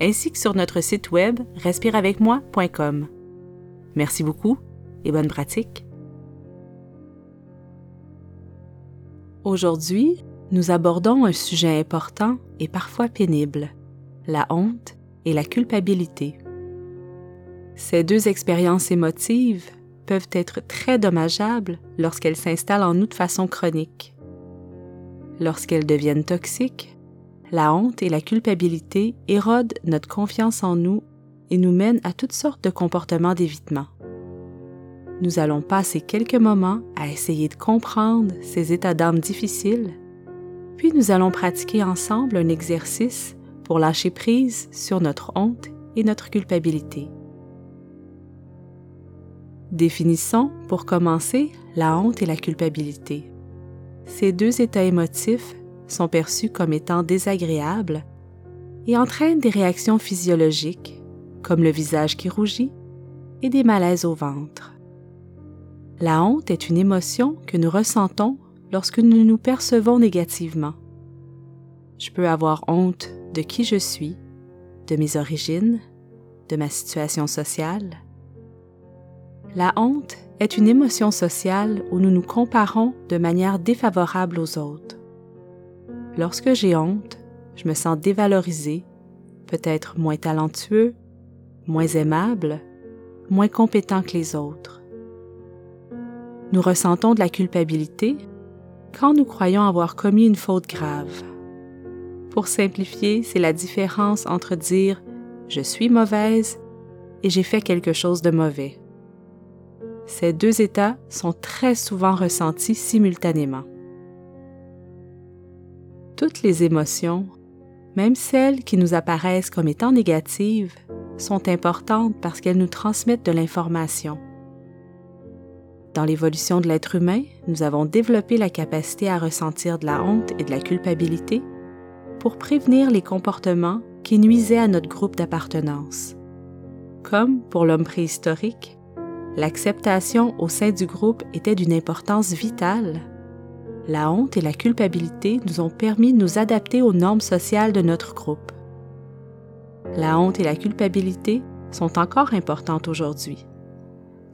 ainsi que sur notre site web respireavecmoi.com. Merci beaucoup et bonne pratique. Aujourd'hui, nous abordons un sujet important et parfois pénible, la honte et la culpabilité. Ces deux expériences émotives peuvent être très dommageables lorsqu'elles s'installent en nous de façon chronique. Lorsqu'elles deviennent toxiques, la honte et la culpabilité érodent notre confiance en nous et nous mènent à toutes sortes de comportements d'évitement. Nous allons passer quelques moments à essayer de comprendre ces états d'âme difficiles, puis nous allons pratiquer ensemble un exercice pour lâcher prise sur notre honte et notre culpabilité. Définissons, pour commencer, la honte et la culpabilité. Ces deux états émotifs sont perçus comme étant désagréables et entraînent des réactions physiologiques, comme le visage qui rougit et des malaises au ventre. La honte est une émotion que nous ressentons lorsque nous nous percevons négativement. Je peux avoir honte de qui je suis, de mes origines, de ma situation sociale. La honte est une émotion sociale où nous nous comparons de manière défavorable aux autres. Lorsque j'ai honte, je me sens dévalorisé, peut-être moins talentueux, moins aimable, moins compétent que les autres. Nous ressentons de la culpabilité quand nous croyons avoir commis une faute grave. Pour simplifier, c'est la différence entre dire je suis mauvaise et j'ai fait quelque chose de mauvais. Ces deux états sont très souvent ressentis simultanément. Toutes les émotions, même celles qui nous apparaissent comme étant négatives, sont importantes parce qu'elles nous transmettent de l'information. Dans l'évolution de l'être humain, nous avons développé la capacité à ressentir de la honte et de la culpabilité pour prévenir les comportements qui nuisaient à notre groupe d'appartenance. Comme pour l'homme préhistorique, l'acceptation au sein du groupe était d'une importance vitale la honte et la culpabilité nous ont permis de nous adapter aux normes sociales de notre groupe. La honte et la culpabilité sont encore importantes aujourd'hui.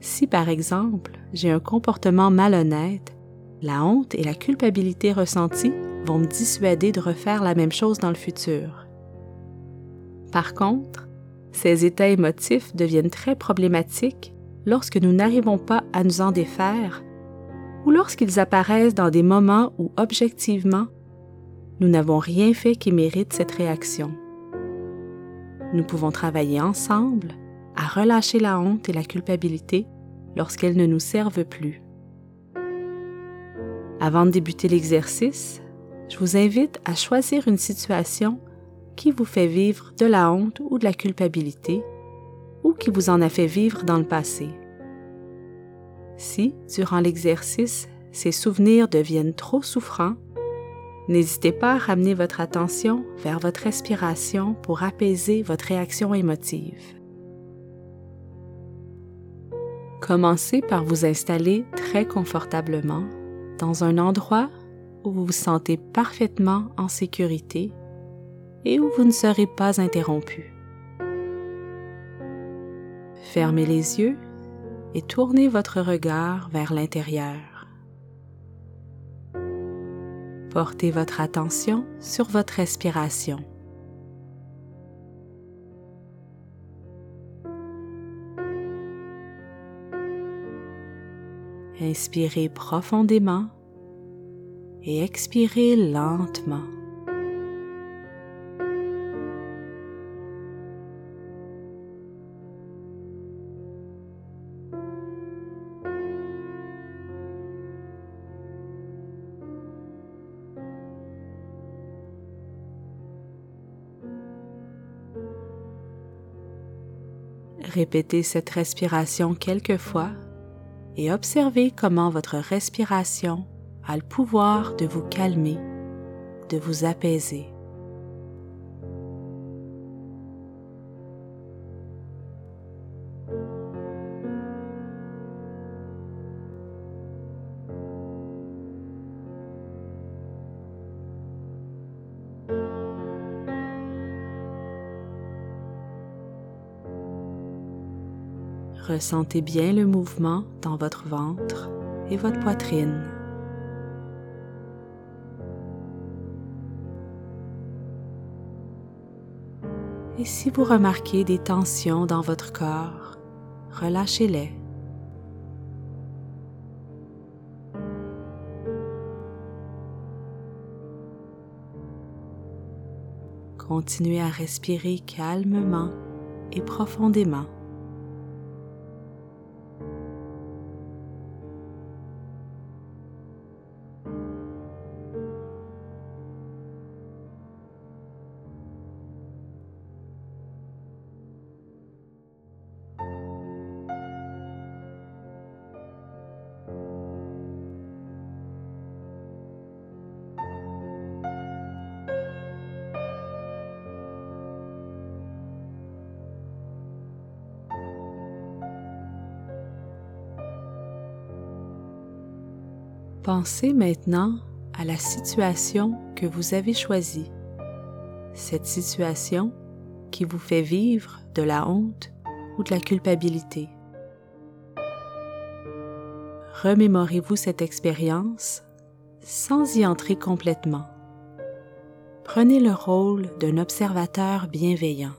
Si par exemple j'ai un comportement malhonnête, la honte et la culpabilité ressenties vont me dissuader de refaire la même chose dans le futur. Par contre, ces états émotifs deviennent très problématiques lorsque nous n'arrivons pas à nous en défaire ou lorsqu'ils apparaissent dans des moments où, objectivement, nous n'avons rien fait qui mérite cette réaction. Nous pouvons travailler ensemble à relâcher la honte et la culpabilité lorsqu'elles ne nous servent plus. Avant de débuter l'exercice, je vous invite à choisir une situation qui vous fait vivre de la honte ou de la culpabilité ou qui vous en a fait vivre dans le passé. Si, durant l'exercice, ces souvenirs deviennent trop souffrants, n'hésitez pas à ramener votre attention vers votre respiration pour apaiser votre réaction émotive. Commencez par vous installer très confortablement dans un endroit où vous vous sentez parfaitement en sécurité et où vous ne serez pas interrompu. Fermez les yeux et tournez votre regard vers l'intérieur. Portez votre attention sur votre respiration. Inspirez profondément et expirez lentement. Répétez cette respiration quelques fois et observez comment votre respiration a le pouvoir de vous calmer, de vous apaiser. Ressentez bien le mouvement dans votre ventre et votre poitrine. Et si vous remarquez des tensions dans votre corps, relâchez-les. Continuez à respirer calmement et profondément. Pensez maintenant à la situation que vous avez choisie. Cette situation qui vous fait vivre de la honte ou de la culpabilité. Remémorez-vous cette expérience sans y entrer complètement. Prenez le rôle d'un observateur bienveillant.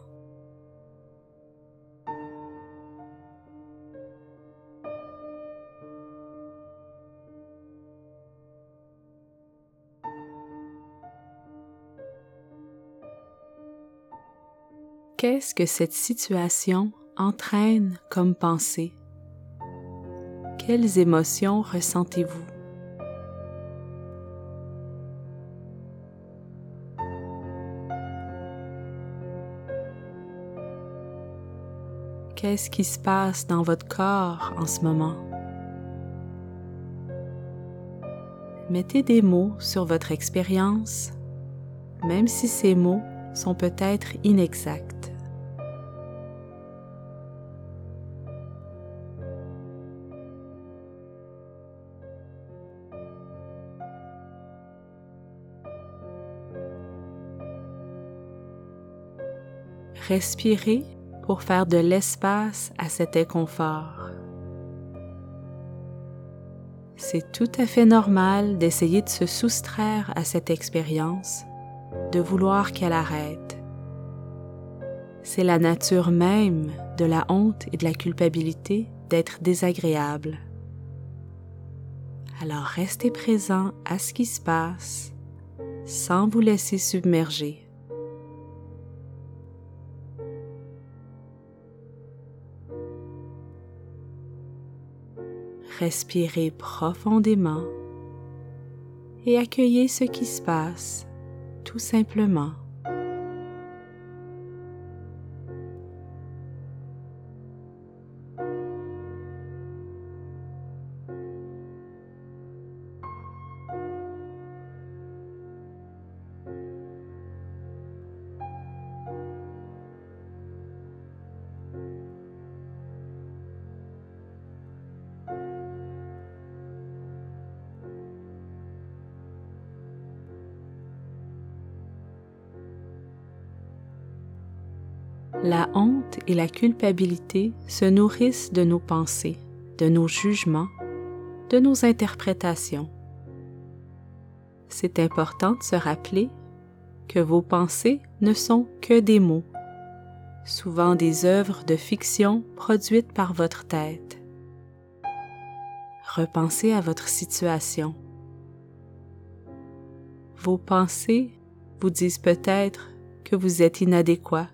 Qu'est-ce que cette situation entraîne comme pensée? Quelles émotions ressentez-vous? Qu'est-ce qui se passe dans votre corps en ce moment? Mettez des mots sur votre expérience, même si ces mots sont peut-être inexacts. Respirez pour faire de l'espace à cet inconfort. C'est tout à fait normal d'essayer de se soustraire à cette expérience, de vouloir qu'elle arrête. C'est la nature même de la honte et de la culpabilité d'être désagréable. Alors restez présent à ce qui se passe sans vous laisser submerger. Respirez profondément et accueillez ce qui se passe tout simplement. La honte et la culpabilité se nourrissent de nos pensées, de nos jugements, de nos interprétations. C'est important de se rappeler que vos pensées ne sont que des mots, souvent des œuvres de fiction produites par votre tête. Repensez à votre situation. Vos pensées vous disent peut-être que vous êtes inadéquat,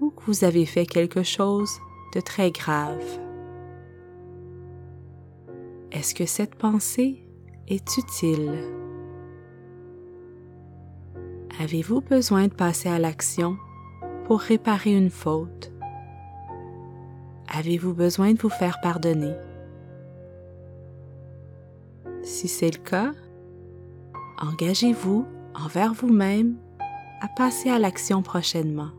ou que vous avez fait quelque chose de très grave. Est-ce que cette pensée est utile? Avez-vous besoin de passer à l'action pour réparer une faute, avez-vous besoin de vous faire pardonner? Si c'est le cas, engagez-vous envers vous-même à passer à l'action prochainement.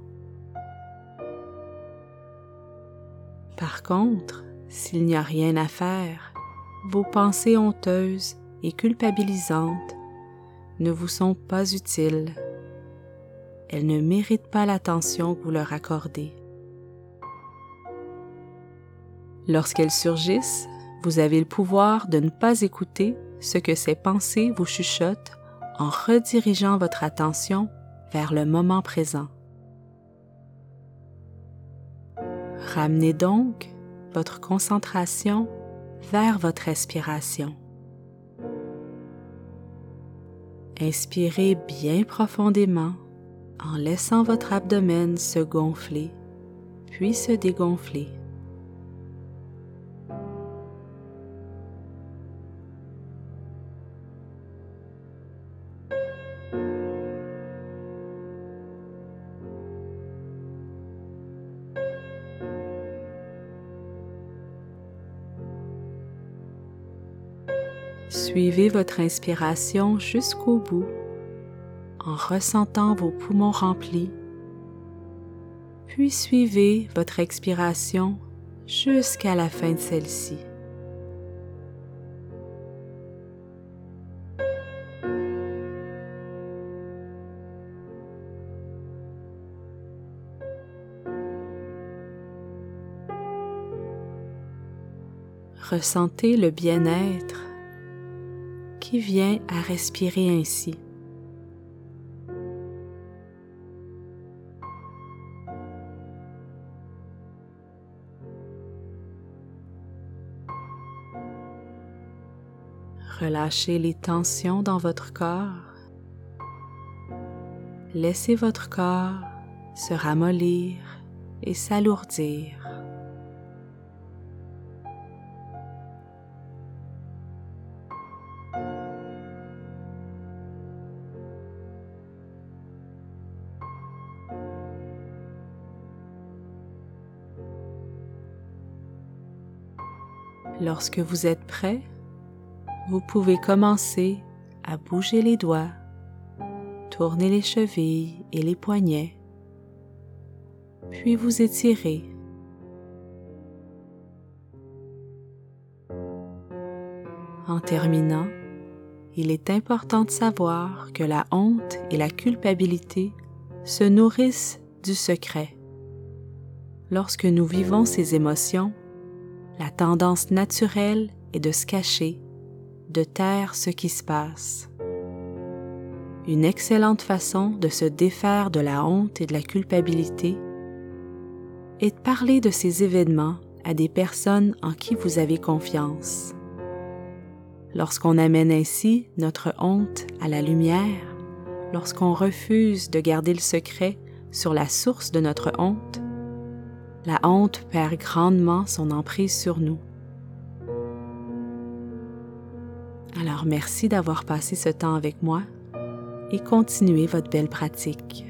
Par contre, s'il n'y a rien à faire, vos pensées honteuses et culpabilisantes ne vous sont pas utiles. Elles ne méritent pas l'attention que vous leur accordez. Lorsqu'elles surgissent, vous avez le pouvoir de ne pas écouter ce que ces pensées vous chuchotent en redirigeant votre attention vers le moment présent. Ramenez donc votre concentration vers votre respiration. Inspirez bien profondément en laissant votre abdomen se gonfler, puis se dégonfler. Suivez votre inspiration jusqu'au bout en ressentant vos poumons remplis, puis suivez votre expiration jusqu'à la fin de celle-ci. Ressentez le bien-être qui vient à respirer ainsi. Relâchez les tensions dans votre corps. Laissez votre corps se ramollir et s'alourdir. Lorsque vous êtes prêt, vous pouvez commencer à bouger les doigts, tourner les chevilles et les poignets, puis vous étirer. En terminant, il est important de savoir que la honte et la culpabilité se nourrissent du secret. Lorsque nous vivons ces émotions, la tendance naturelle est de se cacher, de taire ce qui se passe. Une excellente façon de se défaire de la honte et de la culpabilité est de parler de ces événements à des personnes en qui vous avez confiance. Lorsqu'on amène ainsi notre honte à la lumière, lorsqu'on refuse de garder le secret sur la source de notre honte, la honte perd grandement son emprise sur nous. Alors merci d'avoir passé ce temps avec moi et continuez votre belle pratique.